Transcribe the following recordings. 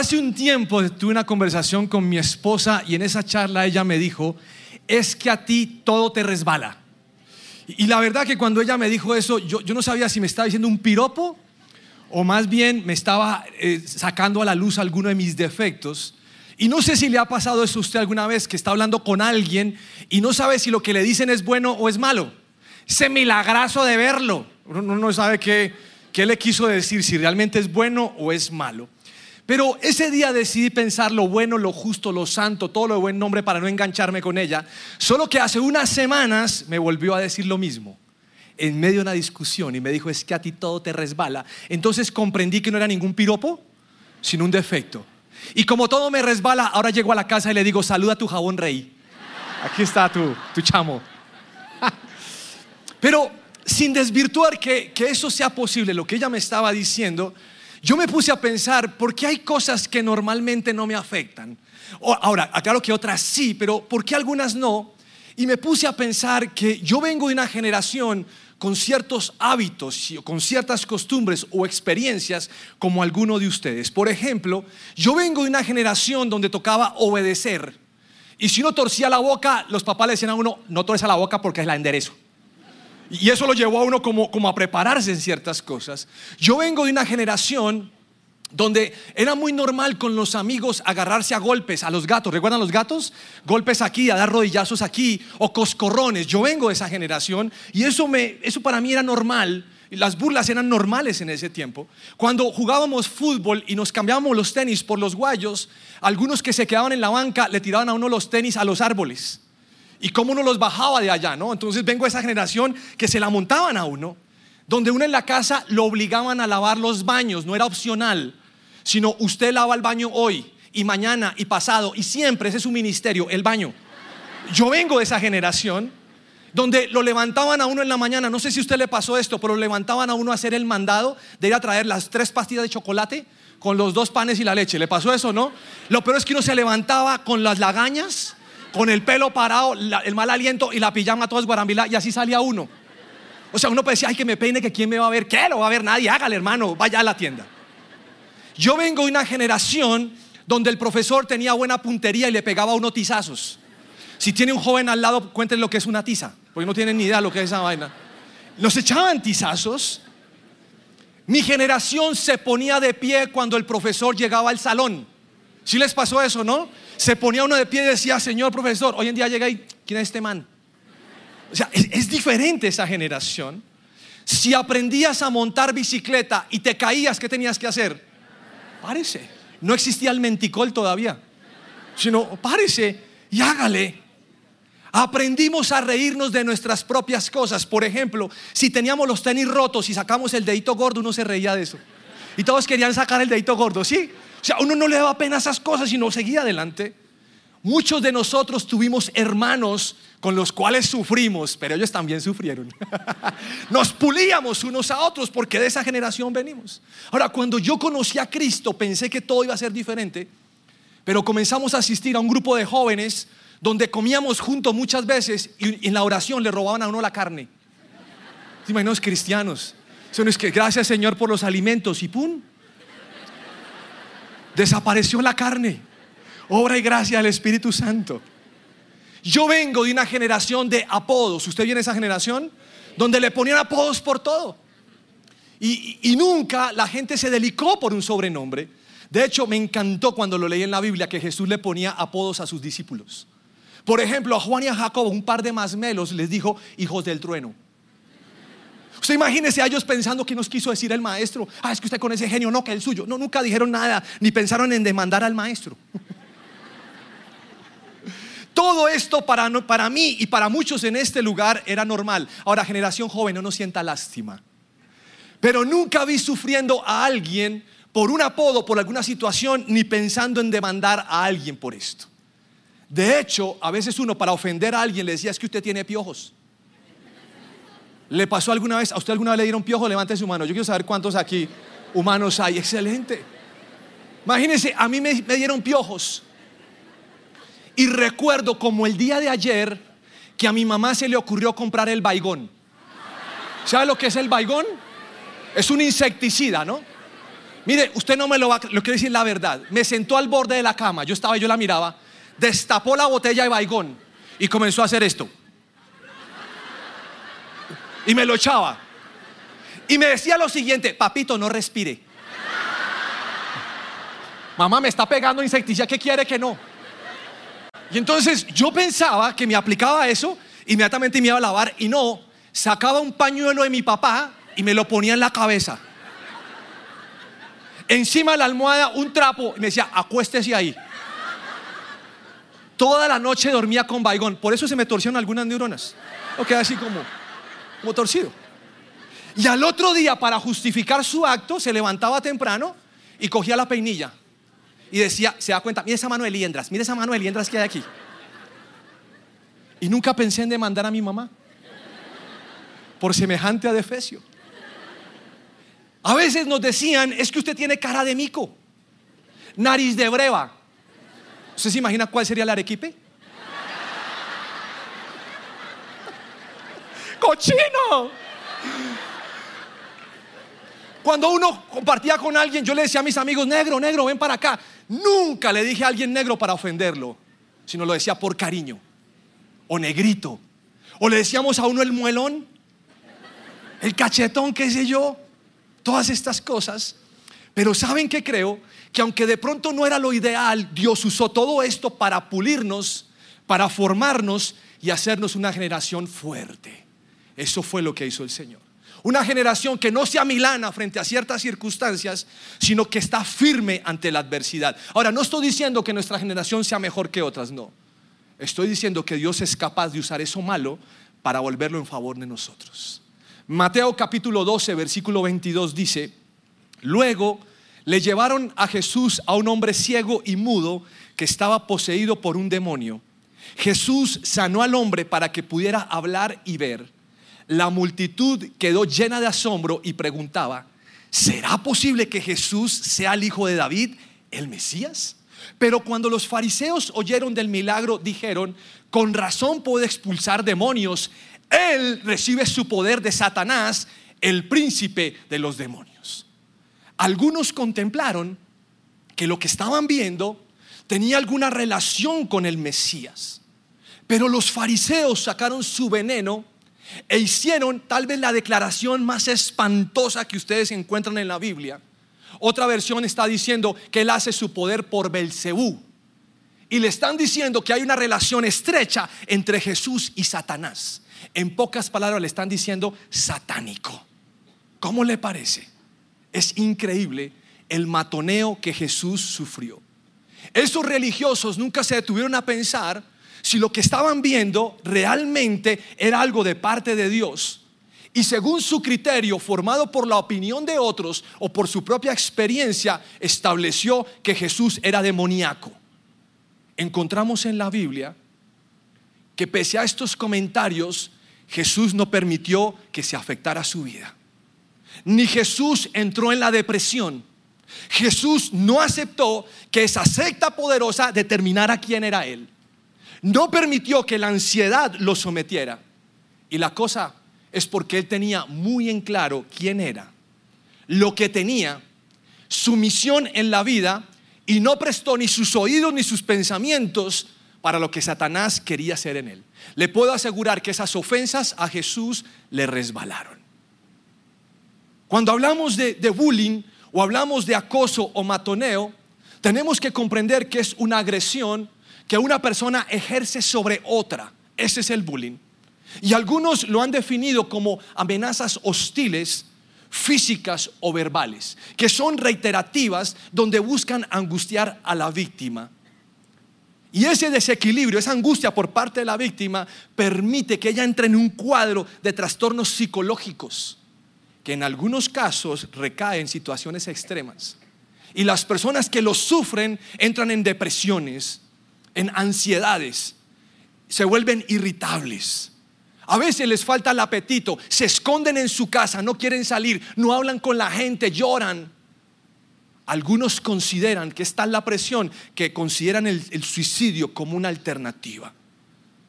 Hace un tiempo tuve una conversación con mi esposa y en esa charla ella me dijo, es que a ti todo te resbala. Y la verdad que cuando ella me dijo eso, yo, no sabía si me estaba diciendo un piropo o más bien me estaba eh, sacando a la luz alguno de mis defectos. Y no sé si le ha pasado eso a usted alguna vez que está hablando con alguien y no sabe si lo que le dicen es bueno o es malo. Ese milagrazo de verlo. Uno no sabe qué, qué le quiso decir, si realmente es bueno o es malo. Pero ese día decidí pensar lo bueno, lo justo, lo santo, todo lo de buen nombre para no engancharme con ella. Solo que hace unas semanas me volvió a decir lo mismo en medio de una discusión y me dijo, es que a ti todo te resbala. Entonces comprendí que no era ningún piropo, sino un defecto. Y como todo me resbala, ahora llego a la casa y le digo, saluda a tu jabón rey. Aquí está tu, chamo. Pero sin desvirtuar que, que eso sea posible, lo que ella me estaba diciendo, yo me puse a pensar, ¿por qué hay cosas que normalmente no me afectan? Ahora, aclaro que otras sí, pero ¿por qué algunas no? Y me puse a pensar que yo vengo de una generación con ciertos hábitos, con ciertas costumbres o experiencias como alguno de ustedes. Por ejemplo, yo vengo de una generación donde tocaba obedecer. Y si uno torcía la boca, los papás le decían a uno, no torces la boca porque es la enderezo. Y eso lo llevó a uno como, como a prepararse en ciertas cosas. Yo vengo de una generación donde era muy normal con los amigos agarrarse a golpes a los gatos. ¿Recuerdan los gatos? Golpes aquí, a dar rodillazos aquí o coscorrones. Yo vengo de esa generación y eso, me, eso para mí era normal. Las burlas eran normales en ese tiempo. Cuando jugábamos fútbol y nos cambiábamos los tenis por los guayos, algunos que se quedaban en la banca le tiraban a uno los tenis a los árboles. Y cómo uno los bajaba de allá, ¿no? Entonces vengo de esa generación que se la montaban a uno, donde uno en la casa lo obligaban a lavar los baños, no era opcional sino usted lava el baño hoy y mañana y pasado y siempre, ese es su ministerio, el baño. Yo vengo de esa generación donde lo levantaban a uno en la mañana, no sé si a usted le pasó esto, pero levantaban a uno a hacer el mandado de ir a traer las tres pastillas de chocolate con los dos panes y la leche. ¿Le pasó eso, no? Lo peor es que uno se levantaba con las lagañas, con el pelo parado, el mal aliento y la pijama toda esguarambila y así salía uno. O sea, uno decía, ay, que me peine, que quién me va a ver. ¿Qué? Lo va a ver nadie, hágale, hermano, vaya a la tienda. Yo vengo de una generación donde el profesor tenía buena puntería y le pegaba unos tizazos. Si tiene un joven al lado, cuéntenle lo que es una tiza, porque no tienen ni idea lo que es esa vaina. Los echaban tizazos. Mi generación se ponía de pie cuando el profesor llegaba al salón. Si les pasó eso, no? Se ponía uno de pie y decía, Señor profesor, hoy en día llega y, ¿quién es este man? O sea, es, es diferente esa generación. Si aprendías a montar bicicleta y te caías, ¿qué tenías que hacer? párese. No existía el menticol todavía, sino párese y hágale. Aprendimos a reírnos de nuestras propias cosas. Por ejemplo, si teníamos los tenis rotos y sacamos el dedito gordo, uno se reía de eso. Y todos querían sacar el dedito gordo, ¿sí? O sea, uno no le daba pena a esas cosas y no seguía adelante. Muchos de nosotros tuvimos hermanos con los cuales sufrimos, pero ellos también sufrieron. Nos pulíamos unos a otros porque de esa generación venimos. Ahora, cuando yo conocí a Cristo, pensé que todo iba a ser diferente, pero comenzamos a asistir a un grupo de jóvenes donde comíamos juntos muchas veces y en la oración le robaban a uno la carne. ¿Se imaginan los cristianos? Son es que gracias Señor por los alimentos y ¡pum! Desapareció la carne. Obra y gracia al Espíritu Santo. Yo vengo de una generación de apodos. ¿Usted viene de esa generación? Donde le ponían apodos por todo. Y, nunca la gente se delicó por un sobrenombre. De hecho, me encantó cuando lo leí en la Biblia que Jesús le ponía apodos a sus discípulos. Por ejemplo, a Juan y a Jacob, un par de masmelos, les dijo hijos del trueno. Usted imagínese a ellos pensando que nos quiso decir el maestro. Ah, es que usted con ese genio, no, que el suyo. No, nunca dijeron nada, ni pensaron en demandar al maestro. Todo esto para, para mí y para muchos en este lugar era normal. Ahora, generación joven, no sienta lástima. Pero nunca vi sufriendo a alguien por un apodo, por alguna situación, ni pensando en demandar a alguien por esto. De hecho, a veces uno para ofender a alguien le decía es que usted tiene piojos. ¿Le pasó alguna vez? ¿A usted alguna vez le dieron piojos? Levante su mano. Yo quiero saber cuántos aquí humanos hay. Excelente. Imagínense, a mí me dieron piojos. Y recuerdo como el día de ayer que a mi mamá se le ocurrió comprar el baigón. ¿Sabe lo que es el baigón? Es un insecticida, ¿no? Mire, usted no me lo va a... Lo quiero decir la verdad. Me sentó al borde de la cama. Yo estaba yo la miraba. Destapó la botella de baigón y comenzó a hacer esto. Y me lo echaba. Y me decía lo siguiente, papito, no respire. Mamá me está pegando insecticida, ¿qué quiere que no? Y entonces yo pensaba que me aplicaba eso, inmediatamente me iba a lavar y no, sacaba un pañuelo de mi papá y me lo ponía en la cabeza. Encima de la almohada un trapo y me decía, acuéstese ahí. Toda la noche dormía con baigón, por eso se me torcieron algunas neuronas. O queda así como, como torcido. Y al otro día, para justificar su acto, se levantaba temprano y cogía la peinilla y decía, se da cuenta, mira esa mano de liendras, mira esa mano de liendras que hay aquí. Y nunca pensé en demandar a mi mamá por semejante adefesio. A veces nos decían, es que usted tiene cara de mico, nariz de breva. ¿Usted se imagina cuál sería el arequipe? ¡Cochino! Cuando uno compartía con alguien, yo le decía a mis amigos, negro, negro, ven para acá. Nunca le dije a alguien negro para ofenderlo, sino lo decía por cariño. O negrito. O le decíamos a uno el muelón, el cachetón, qué sé yo. Todas estas cosas. Pero ¿saben qué creo? Que aunque de pronto no era lo ideal, Dios usó todo esto para pulirnos, para formarnos y hacernos una generación fuerte. Eso fue lo que hizo el Señor. Una generación que no se amilana frente a ciertas circunstancias, sino que está firme ante la adversidad. Ahora, no estoy diciendo que nuestra generación sea mejor que otras, no. Estoy diciendo que Dios es capaz de usar eso malo para volverlo en favor de nosotros. Mateo capítulo 12, versículo 22 dice, luego le llevaron a Jesús a un hombre ciego y mudo que estaba poseído por un demonio. Jesús sanó al hombre para que pudiera hablar y ver la multitud quedó llena de asombro y preguntaba, ¿será posible que Jesús sea el hijo de David, el Mesías? Pero cuando los fariseos oyeron del milagro, dijeron, con razón puede expulsar demonios, él recibe su poder de Satanás, el príncipe de los demonios. Algunos contemplaron que lo que estaban viendo tenía alguna relación con el Mesías, pero los fariseos sacaron su veneno e hicieron tal vez la declaración más espantosa que ustedes encuentran en la Biblia. Otra versión está diciendo que él hace su poder por Belcebú. Y le están diciendo que hay una relación estrecha entre Jesús y Satanás. En pocas palabras le están diciendo satánico. ¿Cómo le parece? Es increíble el matoneo que Jesús sufrió. Esos religiosos nunca se detuvieron a pensar si lo que estaban viendo realmente era algo de parte de Dios. Y según su criterio, formado por la opinión de otros o por su propia experiencia, estableció que Jesús era demoníaco. Encontramos en la Biblia que pese a estos comentarios, Jesús no permitió que se afectara su vida. Ni Jesús entró en la depresión. Jesús no aceptó que esa secta poderosa determinara quién era Él no permitió que la ansiedad lo sometiera. Y la cosa es porque él tenía muy en claro quién era, lo que tenía, su misión en la vida y no prestó ni sus oídos ni sus pensamientos para lo que Satanás quería hacer en él. Le puedo asegurar que esas ofensas a Jesús le resbalaron. Cuando hablamos de, de bullying o hablamos de acoso o matoneo, tenemos que comprender que es una agresión que una persona ejerce sobre otra. Ese es el bullying. Y algunos lo han definido como amenazas hostiles, físicas o verbales, que son reiterativas donde buscan angustiar a la víctima. Y ese desequilibrio, esa angustia por parte de la víctima, permite que ella entre en un cuadro de trastornos psicológicos, que en algunos casos recaen en situaciones extremas. Y las personas que lo sufren entran en depresiones, en ansiedades, se vuelven irritables. A veces les falta el apetito, se esconden en su casa, no quieren salir, no hablan con la gente, lloran. Algunos consideran que está la presión que consideran el, el suicidio como una alternativa.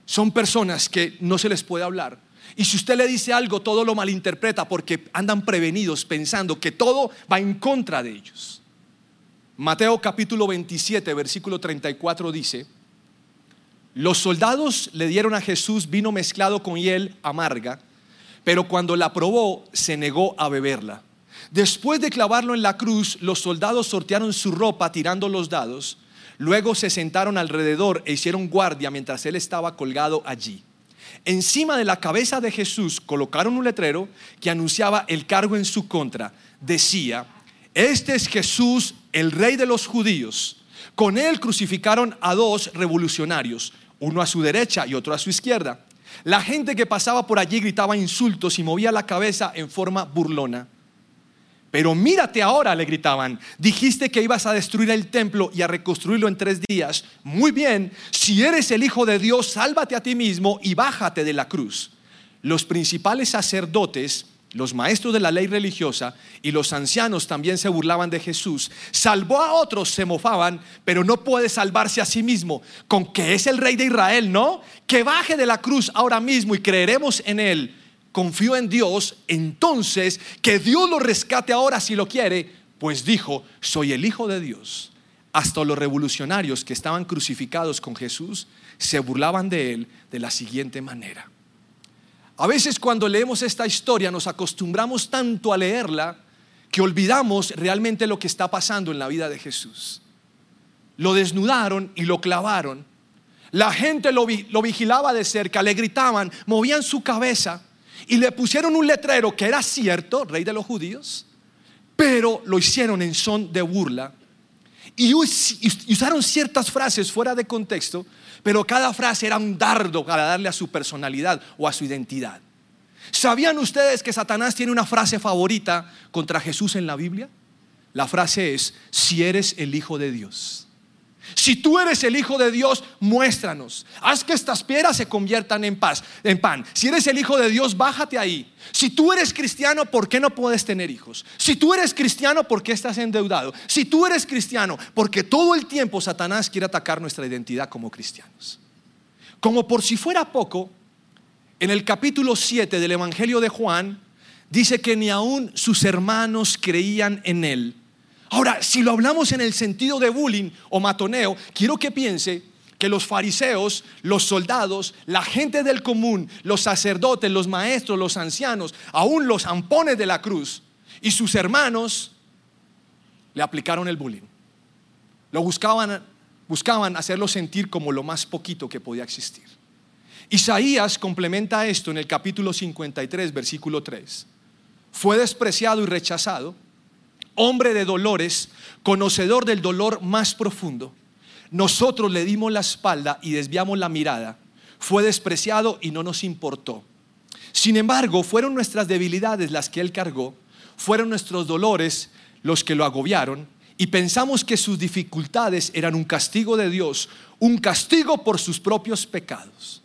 Son personas que no se les puede hablar, Y si usted le dice algo, todo lo malinterpreta porque andan prevenidos pensando que todo va en contra de ellos. Mateo capítulo 27, versículo 34 dice, los soldados le dieron a Jesús vino mezclado con hiel amarga, pero cuando la probó se negó a beberla. Después de clavarlo en la cruz, los soldados sortearon su ropa tirando los dados, luego se sentaron alrededor e hicieron guardia mientras él estaba colgado allí. Encima de la cabeza de Jesús colocaron un letrero que anunciaba el cargo en su contra. Decía, este es Jesús, el rey de los judíos. Con él crucificaron a dos revolucionarios, uno a su derecha y otro a su izquierda. La gente que pasaba por allí gritaba insultos y movía la cabeza en forma burlona. Pero mírate ahora, le gritaban, dijiste que ibas a destruir el templo y a reconstruirlo en tres días. Muy bien, si eres el Hijo de Dios, sálvate a ti mismo y bájate de la cruz. Los principales sacerdotes, los maestros de la ley religiosa y los ancianos también se burlaban de Jesús. Salvó a otros, se mofaban, pero no puede salvarse a sí mismo. Con que es el rey de Israel, ¿no? Que baje de la cruz ahora mismo y creeremos en él confío en Dios, entonces que Dios lo rescate ahora si lo quiere, pues dijo, soy el Hijo de Dios. Hasta los revolucionarios que estaban crucificados con Jesús se burlaban de él de la siguiente manera. A veces cuando leemos esta historia nos acostumbramos tanto a leerla que olvidamos realmente lo que está pasando en la vida de Jesús. Lo desnudaron y lo clavaron. La gente lo, lo vigilaba de cerca, le gritaban, movían su cabeza y le pusieron un letrero que era cierto, rey de los judíos, pero lo hicieron en son de burla y usaron ciertas frases fuera de contexto, pero cada frase era un dardo para darle a su personalidad o a su identidad. ¿Sabían ustedes que Satanás tiene una frase favorita contra Jesús en la Biblia? La frase es, si eres el Hijo de Dios. Si tú eres el Hijo de Dios, muéstranos. Haz que estas piedras se conviertan en paz, en pan. Si eres el Hijo de Dios, bájate ahí. Si tú eres cristiano, ¿por qué no puedes tener hijos? Si tú eres cristiano, ¿por qué estás endeudado? Si tú eres cristiano, porque todo el tiempo Satanás quiere atacar nuestra identidad como cristianos. Como por si fuera poco, en el capítulo 7 del Evangelio de Juan, dice que ni aún sus hermanos creían en él Ahora, si lo hablamos en el sentido de bullying o matoneo, quiero que piense que los fariseos, los soldados, la gente del común, los sacerdotes, los maestros, los ancianos, aún los ampones de la cruz y sus hermanos le aplicaron el bullying. Lo buscaban, buscaban hacerlo sentir como lo más poquito que podía existir. Isaías complementa esto en el capítulo 53, versículo 3. Fue despreciado y rechazado hombre de dolores, conocedor del dolor más profundo. Nosotros le dimos la espalda y desviamos la mirada. Fue despreciado y no nos importó. Sin embargo, fueron nuestras debilidades las que él cargó, fueron nuestros dolores los que lo agobiaron y pensamos que sus dificultades eran un castigo de Dios, un castigo por sus propios pecados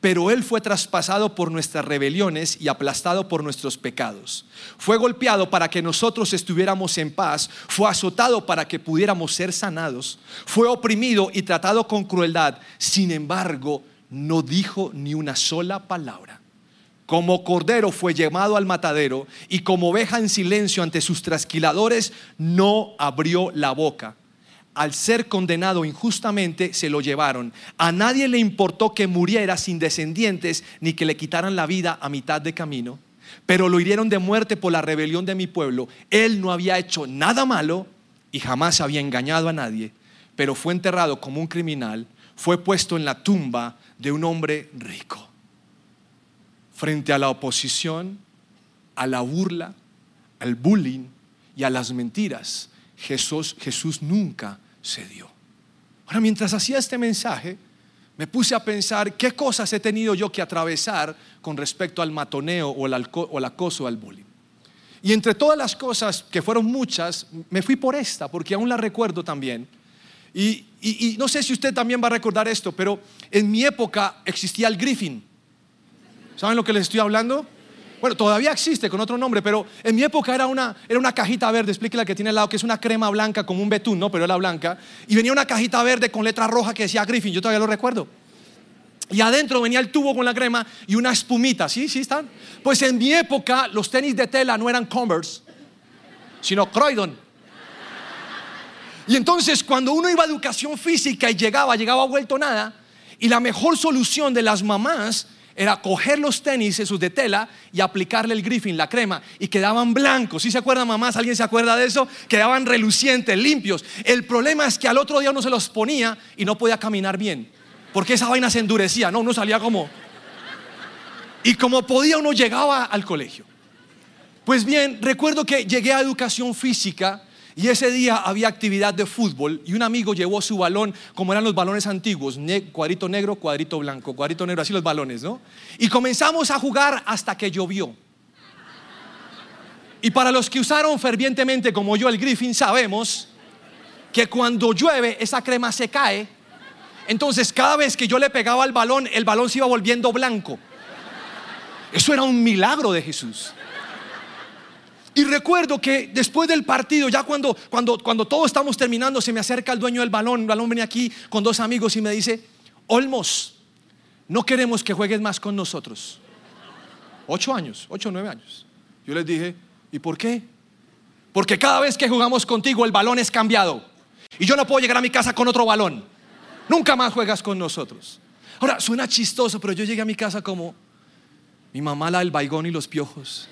pero Él fue traspasado por nuestras rebeliones y aplastado por nuestros pecados. Fue golpeado para que nosotros estuviéramos en paz, fue azotado para que pudiéramos ser sanados, fue oprimido y tratado con crueldad. Sin embargo, no dijo ni una sola palabra. Como cordero fue llamado al matadero y como oveja en silencio ante sus trasquiladores, no abrió la boca al ser condenado injustamente, se lo llevaron. A nadie le importó que muriera sin descendientes ni que le quitaran la vida a mitad de camino, pero lo hirieron de muerte por la rebelión de mi pueblo. Él no había hecho nada malo y jamás había engañado a nadie, pero fue enterrado como un criminal, fue puesto en la tumba de un hombre rico. Frente a la oposición, a la burla, al bullying y a las mentiras, Jesús, Jesús nunca se dio. Ahora, mientras hacía este mensaje, me puse a pensar qué cosas he tenido yo que atravesar con respecto al matoneo o el, o el acoso al bullying. Y entre todas las cosas, que fueron muchas, me fui por esta, porque aún la recuerdo también. Y, y, no sé si usted también va a recordar esto, pero en mi época existía el Griffin. ¿Saben lo que les estoy hablando? Bueno, todavía existe con otro nombre, pero en mi época era una, era una cajita verde, explique la que tiene al lado, que es una crema blanca como un betún, ¿no? Pero era blanca. Y venía una cajita verde con letra roja que decía Griffin, yo todavía lo recuerdo. y adentro venía el tubo con la crema y una espumita. ¿Sí? ¿Sí están? Pues en mi época los tenis de tela no eran Converse, sino Croydon. Y entonces cuando uno iba a educación física y llegaba, llegaba vuelto nada, y la mejor solución de las mamás era coger los tenis, esos de tela, y aplicarle el griffin, la crema, y quedaban blancos. ¿Sí se acuerdan, mamás? ¿Alguien se acuerda de eso? Quedaban relucientes, limpios. El problema es que al otro día uno se los ponía y no podía caminar bien, porque esa vaina se endurecía, ¿no? Uno salía como... Y como podía, uno llegaba al colegio. Pues bien, recuerdo que llegué a educación física y ese día había actividad de fútbol y un amigo llevó su balón, como eran los balones antiguos, cuadrito negro, cuadrito blanco, cuadrito negro, así los balones, ¿no? Y comenzamos a jugar hasta que llovió. Y para los que usaron fervientemente como yo el Griffin, sabemos que cuando llueve esa crema se cae. Entonces cada vez que yo le pegaba al balón, el balón se iba volviendo blanco. Eso era un milagro de Jesús. Y recuerdo que después del partido, ya cuando, cuando, cuando todos estamos terminando, se me acerca el dueño del balón. El balón venía aquí con dos amigos y me dice, Olmos, no queremos que juegues más con nosotros. Ocho años, ocho o nueve años. Yo les dije, ¿y por qué? Porque cada vez que jugamos contigo el balón es cambiado. Y yo no puedo llegar a mi casa con otro balón. Nunca más juegas con nosotros. Ahora, suena chistoso, pero yo llegué a mi casa como mi mamá la del baigón y los piojos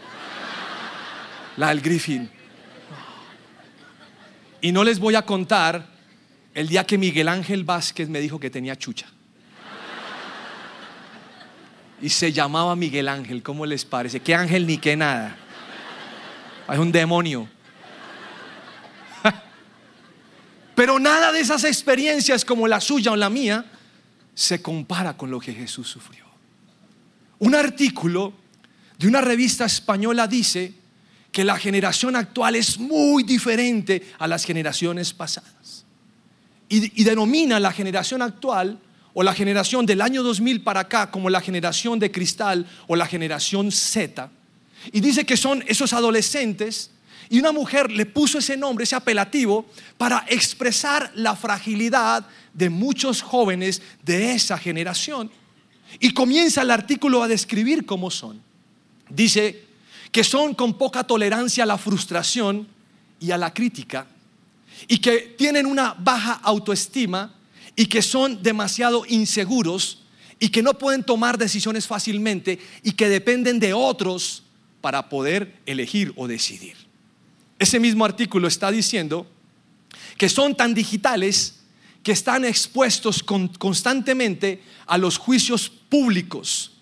la del Griffin. Y no les voy a contar el día que Miguel Ángel Vázquez me dijo que tenía chucha. Y se llamaba Miguel Ángel, ¿cómo les parece? ¿Qué ángel ni qué nada? Es un demonio. Pero nada de esas experiencias como la suya o la mía se compara con lo que Jesús sufrió. Un artículo de una revista española dice que la generación actual es muy diferente a las generaciones pasadas. Y, denomina la generación actual o la generación del año 2000 para acá como la generación de cristal o la generación Z. Y dice que son esos adolescentes y una mujer le puso ese nombre, ese apelativo, para expresar la fragilidad de muchos jóvenes de esa generación. Y comienza el artículo a describir cómo son. Dice, que son con poca tolerancia a la frustración y a la crítica, y que tienen una baja autoestima y que son demasiado inseguros y que no pueden tomar decisiones fácilmente y que dependen de otros para poder elegir o decidir. Ese mismo artículo está diciendo que son tan digitales que están expuestos constantemente a los juicios públicos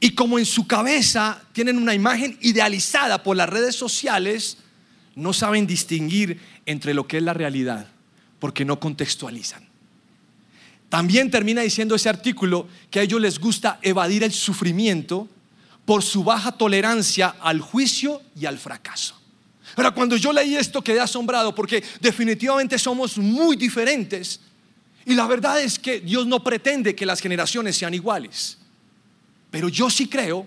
y como en su cabeza tienen una imagen idealizada por las redes sociales, no saben distinguir entre lo que es la realidad, porque no contextualizan. También termina diciendo ese artículo que a ellos les gusta evadir el sufrimiento por su baja tolerancia al juicio y al fracaso. Ahora, cuando yo leí esto quedé asombrado porque definitivamente somos muy diferentes. Y la verdad es que Dios no pretende que las generaciones sean iguales. Pero yo sí creo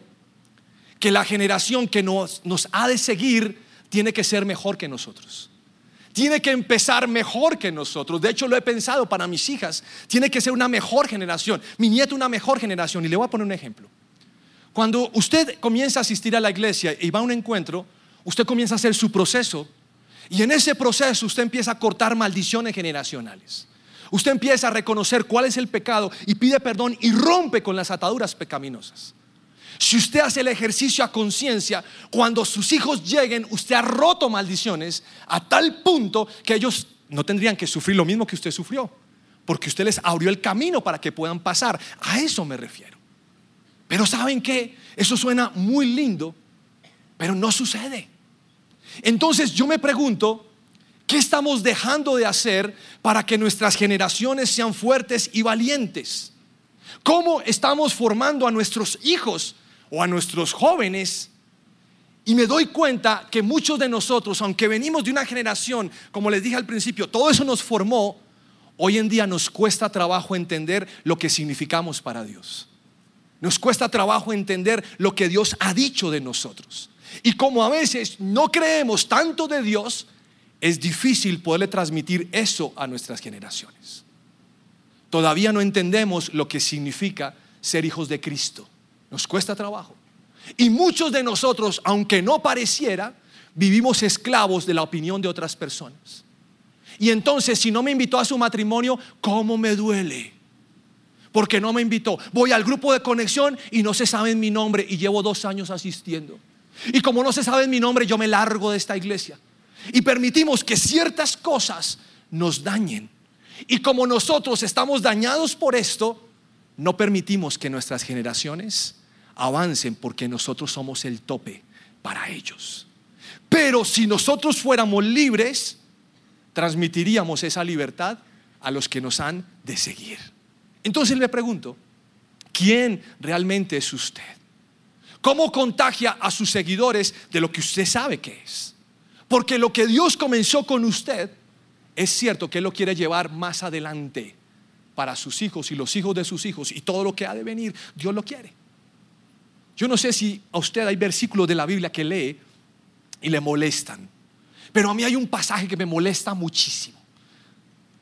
que la generación que nos, nos ha de seguir tiene que ser mejor que nosotros. Tiene que empezar mejor que nosotros. De hecho, lo he pensado para mis hijas. Tiene que ser una mejor generación. Mi nieto una mejor generación. Y le voy a poner un ejemplo. Cuando usted comienza a asistir a la iglesia y va a un encuentro, usted comienza a hacer su proceso. Y en ese proceso usted empieza a cortar maldiciones generacionales. Usted empieza a reconocer cuál es el pecado y pide perdón y rompe con las ataduras pecaminosas. Si usted hace el ejercicio a conciencia, cuando sus hijos lleguen, usted ha roto maldiciones a tal punto que ellos no tendrían que sufrir lo mismo que usted sufrió, porque usted les abrió el camino para que puedan pasar. A eso me refiero. Pero ¿saben qué? Eso suena muy lindo, pero no sucede. Entonces yo me pregunto, ¿Qué estamos dejando de hacer para que nuestras generaciones sean fuertes y valientes? ¿Cómo estamos formando a nuestros hijos o a nuestros jóvenes? Y me doy cuenta que muchos de nosotros, aunque venimos de una generación, como les dije al principio, todo eso nos formó, hoy en día nos cuesta trabajo entender lo que significamos para Dios. Nos cuesta trabajo entender lo que Dios ha dicho de nosotros. Y como a veces no creemos tanto de Dios, es difícil poderle transmitir eso a nuestras generaciones. Todavía no entendemos lo que significa ser hijos de Cristo. Nos cuesta trabajo. Y muchos de nosotros, aunque no pareciera, vivimos esclavos de la opinión de otras personas. Y entonces, si no me invitó a su matrimonio, ¿cómo me duele? Porque no me invitó. Voy al grupo de conexión y no se sabe mi nombre y llevo dos años asistiendo. Y como no se sabe mi nombre, yo me largo de esta iglesia. Y permitimos que ciertas cosas nos dañen. Y como nosotros estamos dañados por esto, no permitimos que nuestras generaciones avancen porque nosotros somos el tope para ellos. Pero si nosotros fuéramos libres, transmitiríamos esa libertad a los que nos han de seguir. Entonces le pregunto, ¿quién realmente es usted? ¿Cómo contagia a sus seguidores de lo que usted sabe que es? Porque lo que Dios comenzó con usted, es cierto que Él lo quiere llevar más adelante para sus hijos y los hijos de sus hijos y todo lo que ha de venir, Dios lo quiere. Yo no sé si a usted hay versículos de la Biblia que lee y le molestan, pero a mí hay un pasaje que me molesta muchísimo.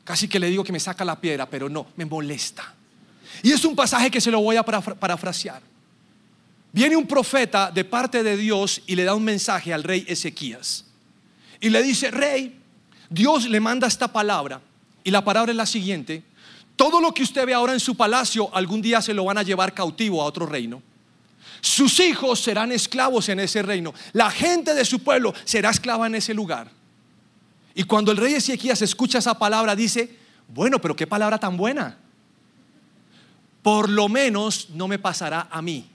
Casi que le digo que me saca la piedra, pero no, me molesta. Y es un pasaje que se lo voy a parafrasear. Viene un profeta de parte de Dios y le da un mensaje al rey Ezequías. Y le dice, rey, Dios le manda esta palabra. Y la palabra es la siguiente. Todo lo que usted ve ahora en su palacio, algún día se lo van a llevar cautivo a otro reino. Sus hijos serán esclavos en ese reino. La gente de su pueblo será esclava en ese lugar. Y cuando el rey Ezequías escucha esa palabra, dice, bueno, pero qué palabra tan buena. Por lo menos no me pasará a mí.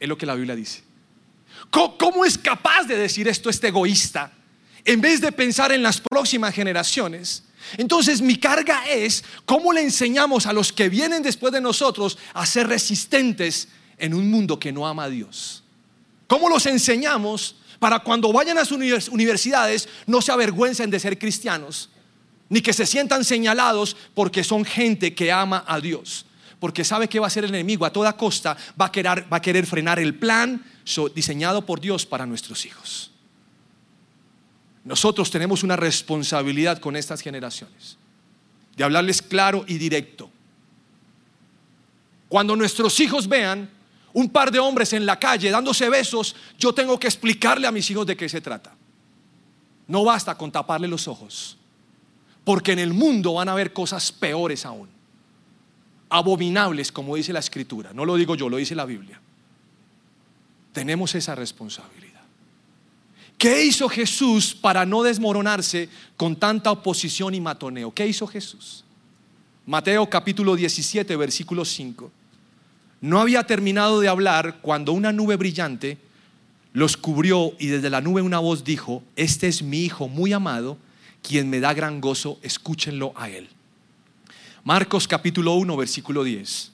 Es lo que la Biblia dice. ¿Cómo, es capaz de decir esto este egoísta? En vez de pensar en las próximas generaciones. Entonces mi carga es cómo le enseñamos a los que vienen después de nosotros a ser resistentes en un mundo que no ama a Dios. ¿Cómo los enseñamos para cuando vayan a sus universidades no se avergüencen de ser cristianos, ni que se sientan señalados porque son gente que ama a Dios? Porque sabe que va a ser el enemigo a toda costa, va a querer, va a querer frenar el plan diseñado por Dios para nuestros hijos. Nosotros tenemos una responsabilidad con estas generaciones, de hablarles claro y directo. Cuando nuestros hijos vean un par de hombres en la calle dándose besos, yo tengo que explicarle a mis hijos de qué se trata. No basta con taparle los ojos, porque en el mundo van a haber cosas peores aún, abominables como dice la escritura. No lo digo yo, lo dice la Biblia. Tenemos esa responsabilidad. ¿Qué hizo Jesús para no desmoronarse con tanta oposición y matoneo? ¿Qué hizo Jesús? Mateo capítulo 17, versículo 5. No había terminado de hablar cuando una nube brillante los cubrió y desde la nube una voz dijo, este es mi Hijo muy amado, quien me da gran gozo, escúchenlo a él. Marcos capítulo 1, versículo 10.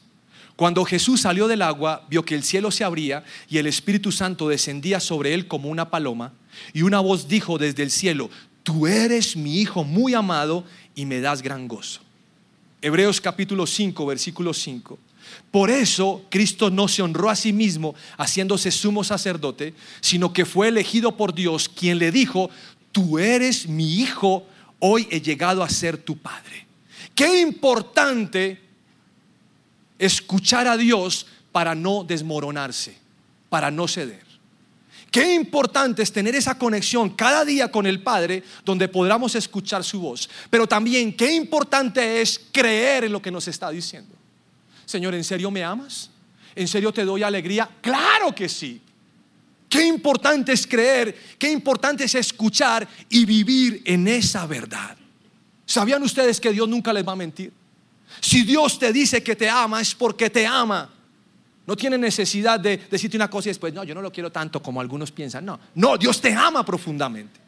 Cuando Jesús salió del agua, vio que el cielo se abría y el Espíritu Santo descendía sobre él como una paloma, y una voz dijo desde el cielo, tú eres mi Hijo muy amado y me das gran gozo. Hebreos capítulo 5, versículo 5. Por eso Cristo no se honró a sí mismo haciéndose sumo sacerdote, sino que fue elegido por Dios, quien le dijo, tú eres mi hijo, hoy he llegado a ser tu padre. Qué importante escuchar a Dios para no desmoronarse, para no ceder. Qué importante es tener esa conexión cada día con el Padre donde podamos escuchar su voz. Pero también qué importante es creer en lo que nos está diciendo. Señor, ¿en serio me amas? ¿En serio te doy alegría? Claro que sí. Qué importante es creer, qué importante es escuchar y vivir en esa verdad. ¿Sabían ustedes que Dios nunca les va a mentir? Si Dios te dice que te ama es porque te ama. No tiene necesidad de decirte una cosa y después, no, yo no lo quiero tanto como algunos piensan. No, no, Dios te ama profundamente.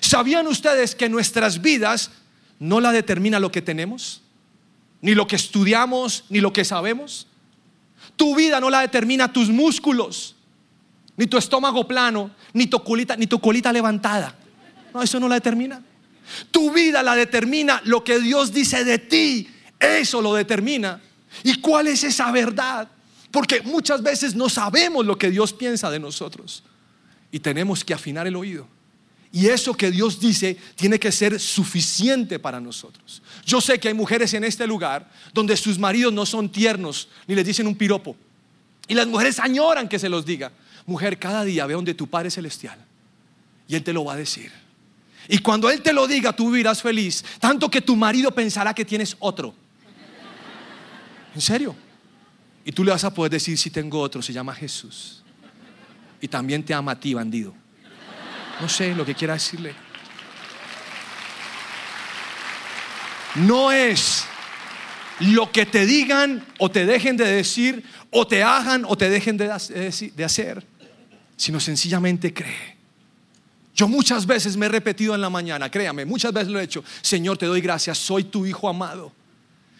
¿Sabían ustedes que nuestras vidas no la determina lo que tenemos? ni lo que estudiamos, ni lo que sabemos. Tu vida no la determina tus músculos, ni tu estómago plano, ni tu colita, ni tu colita levantada. No, eso no la determina. Tu vida la determina lo que Dios dice de ti. Eso lo determina. ¿Y cuál es esa verdad? Porque muchas veces no sabemos lo que Dios piensa de nosotros. Y tenemos que afinar el oído Y eso que Dios dice tiene que ser suficiente para nosotros. Yo sé que hay mujeres en este lugar donde sus maridos no son tiernos ni les dicen un piropo. Y las mujeres añoran que se los diga. Mujer, cada día ve donde tu Padre Celestial y Él te lo va a decir. Y cuando Él te lo diga, tú vivirás feliz, tanto que tu marido pensará que tienes otro. ¿En serio? Y tú le vas a poder decir, si tengo otro, se llama Jesús. Y también te ama a ti, bandido. No sé lo que quiera decirle. No es lo que te digan o te dejen de decir o te hagan o te dejen de hacer, sino sencillamente cree. Yo muchas veces me he repetido en la mañana, créame, muchas veces lo he hecho. Señor, te doy gracias, soy tu hijo amado.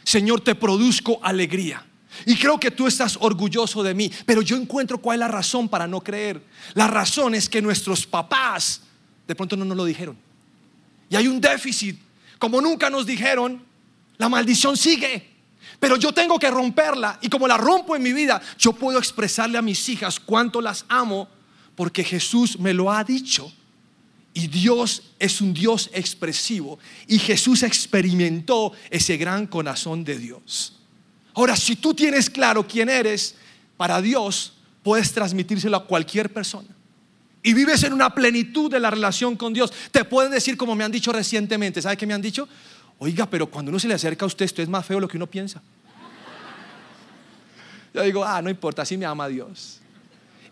Señor, te produzco alegría. Y creo que tú estás orgulloso de mí, pero yo encuentro cuál es la razón para no creer. La razón es que nuestros papás de pronto no nos lo dijeron. Y hay un déficit. Como nunca nos dijeron, la maldición sigue. Pero yo tengo que romperla. Y como la rompo en mi vida, yo puedo expresarle a mis hijas cuánto las amo porque Jesús me lo ha dicho. Y Dios es un Dios expresivo. Y Jesús experimentó ese gran corazón de Dios. Ahora, si tú tienes claro quién eres para Dios, puedes transmitírselo a cualquier persona. Y vives en una plenitud de la relación con Dios. Te pueden decir como me han dicho recientemente. ¿Sabe qué me han dicho? Oiga, pero cuando uno se le acerca a usted, esto es más feo de lo que uno piensa. Yo digo, ah, no importa, así me ama Dios.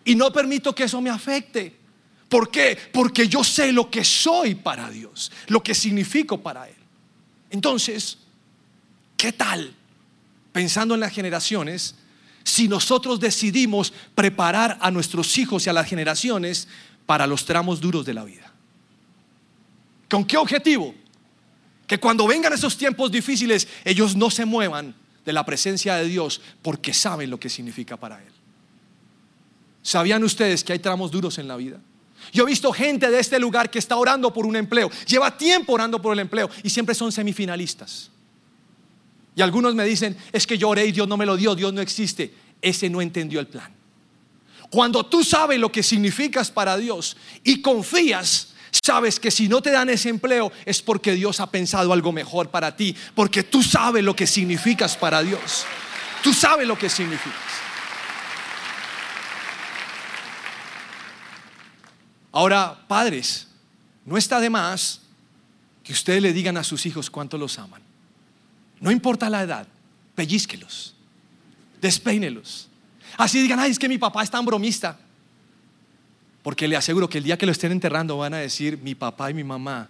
Y no permito que eso me afecte. ¿Por qué? Porque yo sé lo que soy para Dios, lo que significo para Él. Entonces, ¿qué tal pensando en las generaciones, si nosotros decidimos preparar a nuestros hijos y a las generaciones para los tramos duros de la vida. ¿Con qué objetivo? Que cuando vengan esos tiempos difíciles, ellos no se muevan de la presencia de Dios porque saben lo que significa para Él. ¿Sabían ustedes que hay tramos duros en la vida? Yo he visto gente de este lugar que está orando por un empleo, lleva tiempo orando por el empleo y siempre son semifinalistas. Y algunos me dicen, es que yo oré y Dios no me lo dio, Dios no existe. Ese no entendió el plan. Cuando tú sabes lo que significas para Dios y confías, sabes que si no te dan ese empleo es porque Dios ha pensado algo mejor para ti, porque tú sabes lo que significas para Dios. Tú sabes lo que significas. Ahora, padres, no está de más que ustedes le digan a sus hijos cuánto los aman. No importa la edad, pellizquelos, despeínelos. Así digan, ay, es que mi papá es tan bromista. Porque le aseguro que el día que lo estén enterrando van a decir, mi papá y mi mamá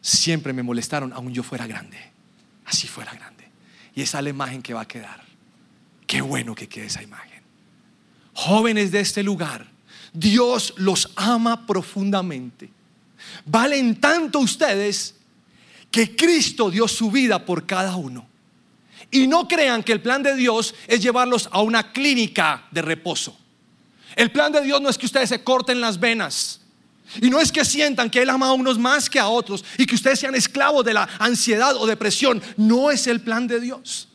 siempre me molestaron, aun yo fuera grande. Así fuera grande. Y esa es la imagen que va a quedar. Qué bueno que quede esa imagen. Jóvenes de este lugar, Dios los ama profundamente. Valen tanto ustedes que Cristo dio su vida por cada uno. Y no crean que el plan de Dios es llevarlos a una clínica de reposo. El plan de Dios no es que ustedes se corten las venas. Y no es que sientan que Él ama a unos más que a otros y que ustedes sean esclavos de la ansiedad o depresión. No es el plan de Dios.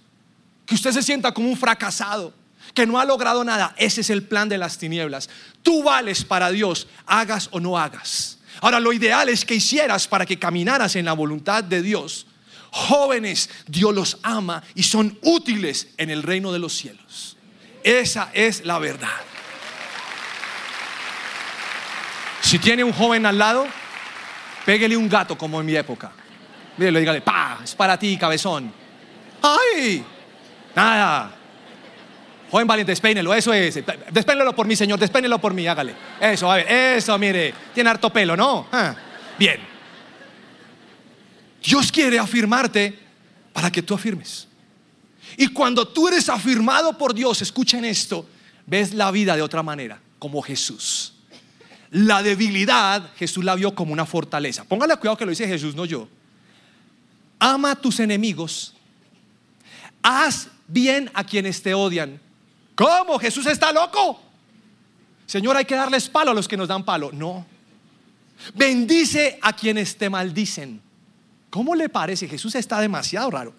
Que usted se sienta como un fracasado, que no ha logrado nada. Ese es el plan de las tinieblas. Tú vales para Dios, hagas o no hagas. Ahora, lo ideal es que hicieras para que caminaras en la voluntad de Dios jóvenes, Dios los ama y son útiles en el reino de los cielos. Esa es la verdad. Si tiene un joven al lado, pégale un gato como en mi época. Mírelo, dígale, pa, es para ti, cabezón. ¡Ay! Nada. Joven valiente, despeínelo, eso es. Despeínelo por mí, señor, despeínelo por mí, hágale. Eso, a ver, eso, mire. Tiene harto pelo, ¿no? Ah, bien. Dios quiere afirmarte para que tú afirmes. Y cuando tú eres afirmado por Dios, escuchen esto, ves la vida de otra manera, como Jesús. La debilidad Jesús la vio como una fortaleza. Póngale cuidado que lo dice Jesús, no yo. Ama a tus enemigos. Haz bien a quienes te odian. ¿Cómo? Jesús está loco. Señor, hay que darles palo a los que nos dan palo. No. Bendice a quienes te maldicen. ¿Cómo le parece? Jesús está demasiado raro.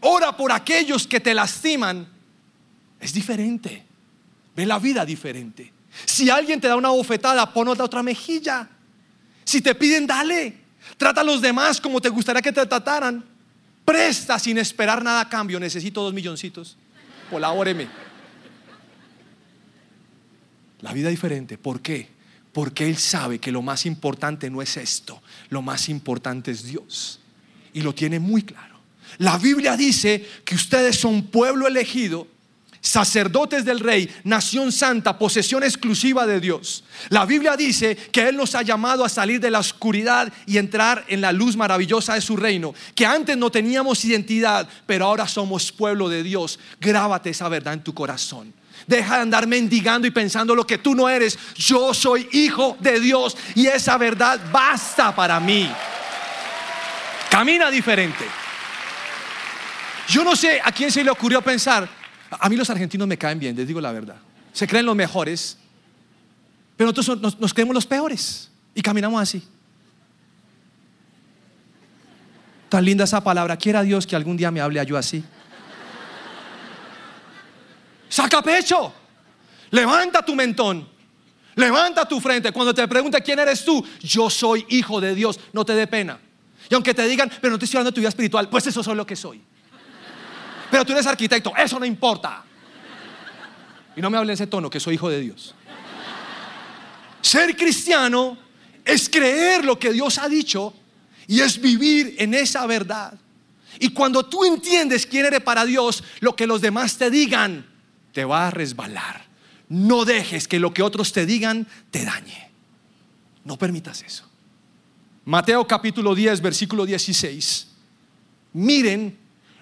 Ora por aquellos que te lastiman. Es diferente. Ve la vida diferente. Si alguien te da una bofetada, pon otra mejilla. Si te piden, dale. Trata a los demás como te gustaría que te trataran. Presta sin esperar nada a cambio. Necesito dos milloncitos. Colabóreme. La vida diferente. ¿Por qué? Porque Él sabe que lo más importante no es esto. Lo más importante es Dios. Y lo tiene muy claro. La Biblia dice que ustedes son pueblo elegido sacerdotes del rey, nación santa, posesión exclusiva de Dios. La Biblia dice que Él nos ha llamado a salir de la oscuridad y entrar en la luz maravillosa de su reino, que antes no teníamos identidad, pero ahora somos pueblo de Dios. Grábate esa verdad en tu corazón. Deja de andar mendigando y pensando lo que tú no eres. Yo soy hijo de Dios y esa verdad basta para mí. Camina diferente. Yo no sé a quién se le ocurrió pensar, a mí los argentinos me caen bien, les digo la verdad. Se creen los mejores, pero nosotros nos, creemos los peores y caminamos así. Tan linda esa palabra. Quiera Dios que algún día me hable a yo así. Saca pecho. Levanta tu mentón. Levanta tu frente. Cuando te pregunte quién eres tú, yo soy hijo de Dios. No te dé pena. Y aunque te digan, pero no te estoy hablando de tu vida espiritual, pues eso soy lo que soy. Pero tú eres arquitecto, eso no importa. Y no me hable en ese tono, que soy hijo de Dios. Ser cristiano es creer lo que Dios ha dicho y es vivir en esa verdad. Y cuando tú entiendes quién eres para Dios, lo que los demás te digan te va a resbalar. No dejes que lo que otros te digan te dañe. No permitas eso. Mateo capítulo 10, versículo 16. Miren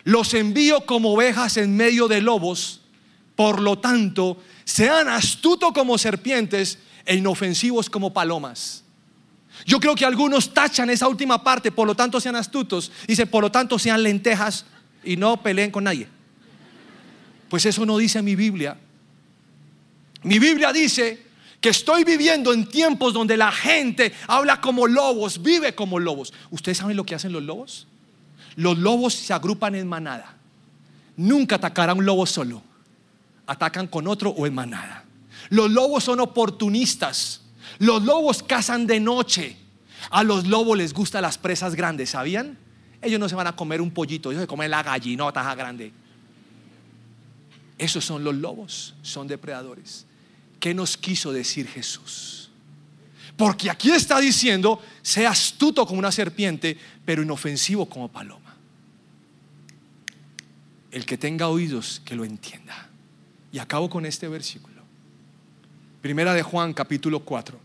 los envío como ovejas en medio de lobos, por lo tanto, sean astutos como serpientes e inofensivos como palomas. Yo creo que algunos tachan esa última parte, por lo tanto sean astutos, dice, por lo tanto sean lentejas y no peleen con nadie. Pues eso no dice mi Biblia. Mi Biblia dice que estoy viviendo en tiempos donde la gente habla como lobos, vive como lobos. ¿Ustedes saben lo que hacen los lobos? Los lobos se agrupan en manada. Nunca atacará un lobo solo. Atacan con otro o en manada. Los lobos son oportunistas. Los lobos cazan de noche. A los lobos les gustan las presas grandes, ¿sabían? Ellos no se van a comer un pollito, ellos se comen la gallinota grande. Esos son los lobos, son depredadores. ¿Qué nos quiso decir Jesús? Porque aquí está diciendo, sea astuto como una serpiente, pero inofensivo como paloma el que tenga oídos, que lo entienda. Y acabo con este versículo. Primera de Juan, capítulo 4.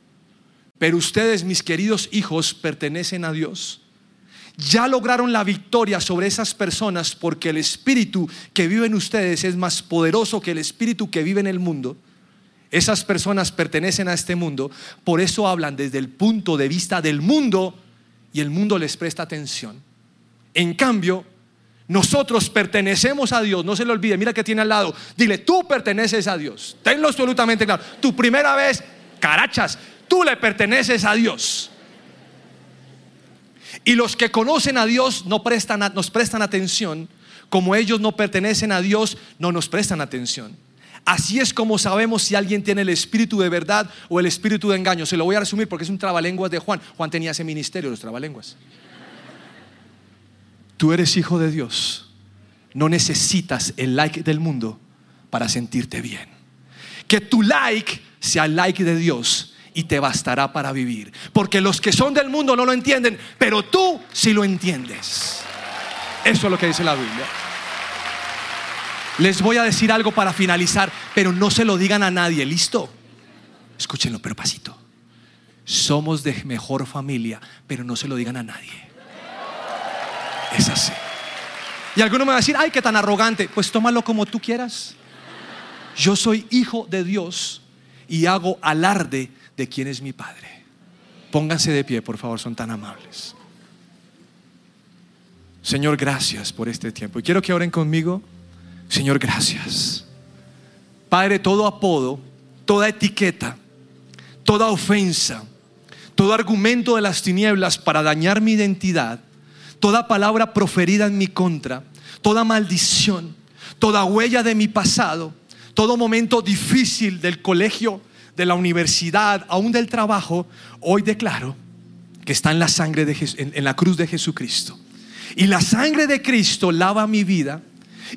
Pero ustedes, mis queridos hijos, pertenecen a Dios. Ya lograron la victoria sobre esas personas porque el espíritu que vive en ustedes es más poderoso que el espíritu que vive en el mundo. Esas personas pertenecen a este mundo, por eso hablan desde el punto de vista del mundo y el mundo les presta atención. En cambio, nosotros pertenecemos a Dios, no se le olvide, mira que tiene al lado. Dile, tú perteneces a Dios. Tenlo absolutamente claro. Tu primera vez, carachas, tú le perteneces a Dios. Y los que conocen a Dios no prestan, nos prestan atención, como ellos no pertenecen a Dios, no nos prestan atención. Así es como sabemos si alguien tiene el espíritu de verdad o el espíritu de engaño. Se lo voy a resumir porque es un trabalenguas de Juan. Juan tenía ese ministerio, los trabalenguas. Tú eres hijo de Dios. No necesitas el like del mundo para sentirte bien. Que tu like sea el like de Dios y te bastará para vivir. Porque los que son del mundo no lo entienden, pero tú sí lo entiendes. Eso es lo que dice la Biblia. Les voy a decir algo para finalizar, pero no se lo digan a nadie, ¿listo? Escúchenlo, pero pasito. Somos de mejor familia, pero no se lo digan a nadie. Es así. Y alguno me va a decir, ay, qué tan arrogante. Pues tómalo como tú quieras. Yo soy hijo de Dios y hago alarde de quién es mi Padre. Pónganse de pie, por favor, son tan amables. Señor, gracias por este tiempo. Y quiero que oren conmigo. Señor, gracias. Padre, todo apodo, toda etiqueta, toda ofensa, todo argumento de las tinieblas para dañar mi identidad toda palabra proferida en mi contra, toda maldición, toda huella de mi pasado, todo momento difícil del colegio, de la universidad, aún del trabajo, hoy declaro que está en la sangre de en, en la cruz de Jesucristo. Y la sangre de Cristo lava mi vida.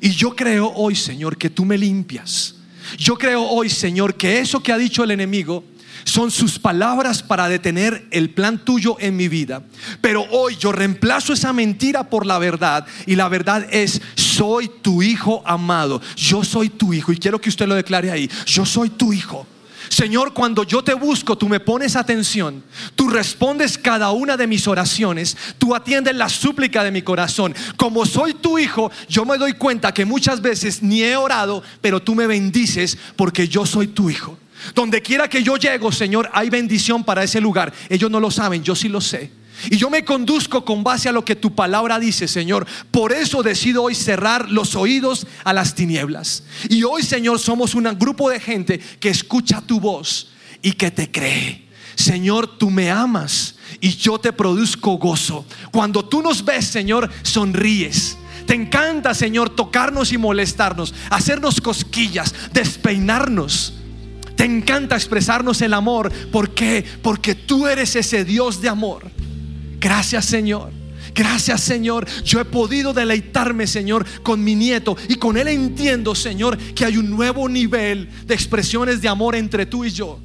Y yo creo hoy, Señor, que tú me limpias. Yo creo hoy, Señor, que eso que ha dicho el enemigo son sus palabras para detener el plan tuyo en mi vida. Pero hoy yo reemplazo esa mentira por la verdad. Y la verdad es, soy tu hijo amado. Yo soy tu hijo. Y quiero que usted lo declare ahí. Yo soy tu hijo. Señor, cuando yo te busco, tú me pones atención, tú respondes cada una de mis oraciones, tú atiendes la súplica de mi corazón. Como soy tu hijo, yo me doy cuenta que muchas veces ni he orado, pero tú me bendices porque yo soy tu hijo. Donde quiera que yo llego, Señor, hay bendición para ese lugar. Ellos no lo saben, yo sí lo sé. Y yo me conduzco con base a lo que tu palabra dice, Señor. Por eso decido hoy cerrar los oídos a las tinieblas. Y hoy, Señor, somos un grupo de gente que escucha tu voz y que te cree. Señor, tú me amas y yo te produzco gozo. Cuando tú nos ves, Señor, sonríes. Te encanta, Señor, tocarnos y molestarnos, hacernos cosquillas, despeinarnos. Te encanta expresarnos el amor. ¿Por qué? Porque tú eres ese Dios de amor. Gracias Señor. Gracias Señor. Yo he podido deleitarme Señor con mi nieto y con él entiendo Señor que hay un nuevo nivel de expresiones de amor entre tú y yo.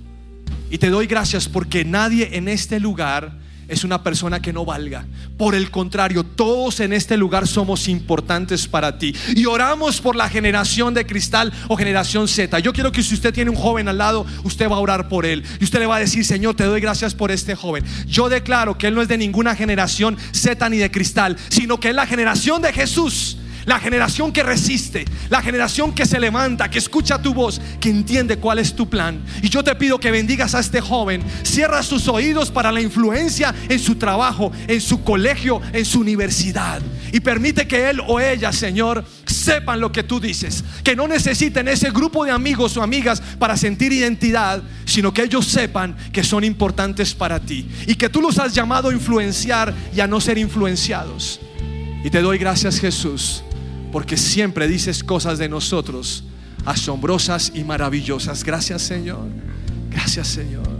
Y te doy gracias porque nadie en este lugar es una persona que no valga. Por el contrario, todos en este lugar somos importantes para ti. Y oramos por la generación de cristal o generación Z. Yo quiero que si usted tiene un joven al lado, usted va a orar por él. Y usted le va a decir, Señor, te doy gracias por este joven. Yo declaro que él no es de ninguna generación Z ni de cristal, sino que es la generación de Jesús la generación que resiste, la generación que se levanta, que escucha tu voz, que entiende cuál es tu plan. Y yo te pido que bendigas a este joven, cierra sus oídos para la influencia en su trabajo, en su colegio, en su universidad. Y permite que él o ella, Señor, sepan lo que tú dices. Que no necesiten ese grupo de amigos o amigas para sentir identidad, sino que ellos sepan que son importantes para ti. Y que tú los has llamado a influenciar y a no ser influenciados. Y te doy gracias Jesús porque siempre dices cosas de nosotros asombrosas y maravillosas. Gracias Señor. Gracias Señor.